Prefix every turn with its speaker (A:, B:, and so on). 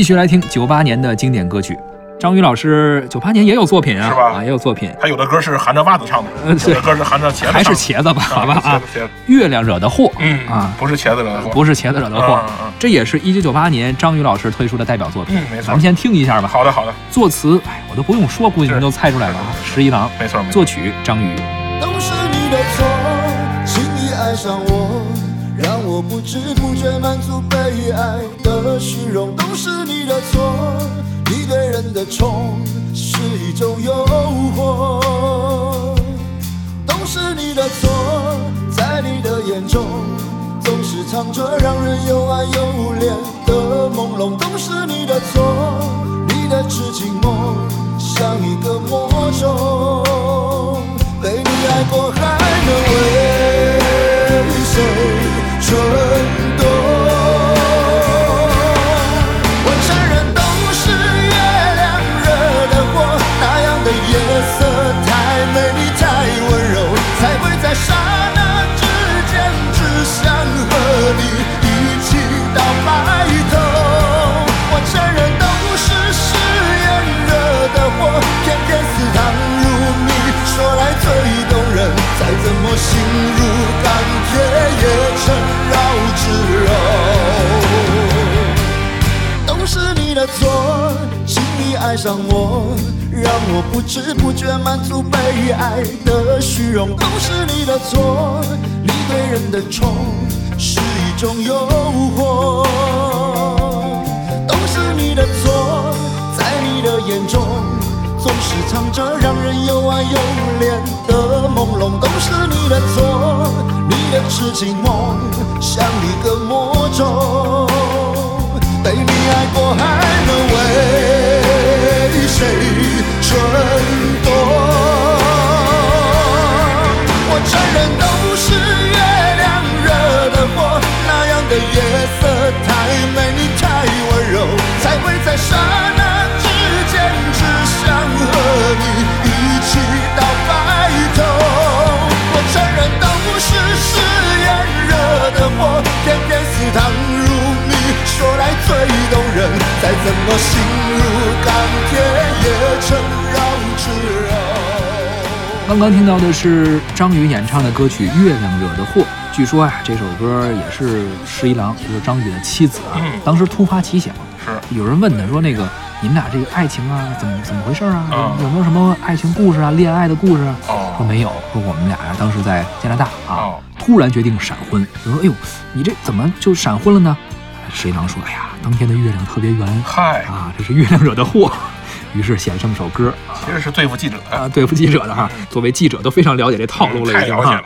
A: 继续来听九八年的经典歌曲。张宇老师九八年也有作品啊，
B: 是吧？
A: 啊，也有作品，
B: 他有的歌是含着袜子唱的，
A: 嗯
B: 有的歌是含着茄子，
A: 还是茄子吧，好吧啊。月亮惹的祸，
B: 嗯
A: 啊，
B: 不是茄子惹的祸，
A: 不是茄子惹的祸。这也是一九九八年张宇老师推出的代表作品。
B: 嗯，没错。
A: 咱们，先听一下吧。
B: 好的好的，
A: 作词，哎，我都不用说，估计你们都猜出来了啊。十一郎，
B: 没错没错，
A: 作曲张宇。
C: 都是你的错，轻易爱上我，让我不知不觉满足被爱的虚荣。是你的错，你对人的宠是一种诱惑。都是你的错，在你的眼中总是藏着让人又爱又怜的朦胧。都是你的错，你的痴情梦像一个魔咒。被你爱过，还能上我，让我不知不觉满足被爱的虚荣。都是你的错，你对人的宠是一种诱惑。都是你的错，在你的眼中总是藏着让人又爱又怜的朦胧。都是你的错，你的痴情梦像一个魔咒。被你爱过，还能为谁蠢动？我承认都是月亮惹的祸，那样的夜色太美丽太温柔，才会在刹那之间只想和你一起到白头。我承认都是誓言惹的祸，偏偏似糖如蜜，说来最动人，再怎么心如钢铁也成绕指柔。
A: 刚刚听到的是张宇演唱的歌曲《月亮惹的祸》。据说呀、这首歌也是十一郎，就是张宇的妻子啊，
B: 嗯
A: 当时突发奇想，
B: 是
A: 有人问他说：“那个你们俩这个爱情啊，怎么怎么回事啊？
B: 嗯
A: 有没有什么爱情故事啊、恋爱的故事啊？”
B: 哦
A: 说没有，说我们俩呀当时在加拿大啊，
B: 哦
A: 突然决定闪婚。就说：“哎呦，你这怎么就闪婚了呢？”十一郎说：“哎呀，当天的月亮特别圆
B: 嗨，
A: 啊，这是月亮惹的祸。”于是写了这么首歌
B: 其实是对付记者的，
A: 啊，对付记者的哈。作为记者都非常了解这套路了，已经哈。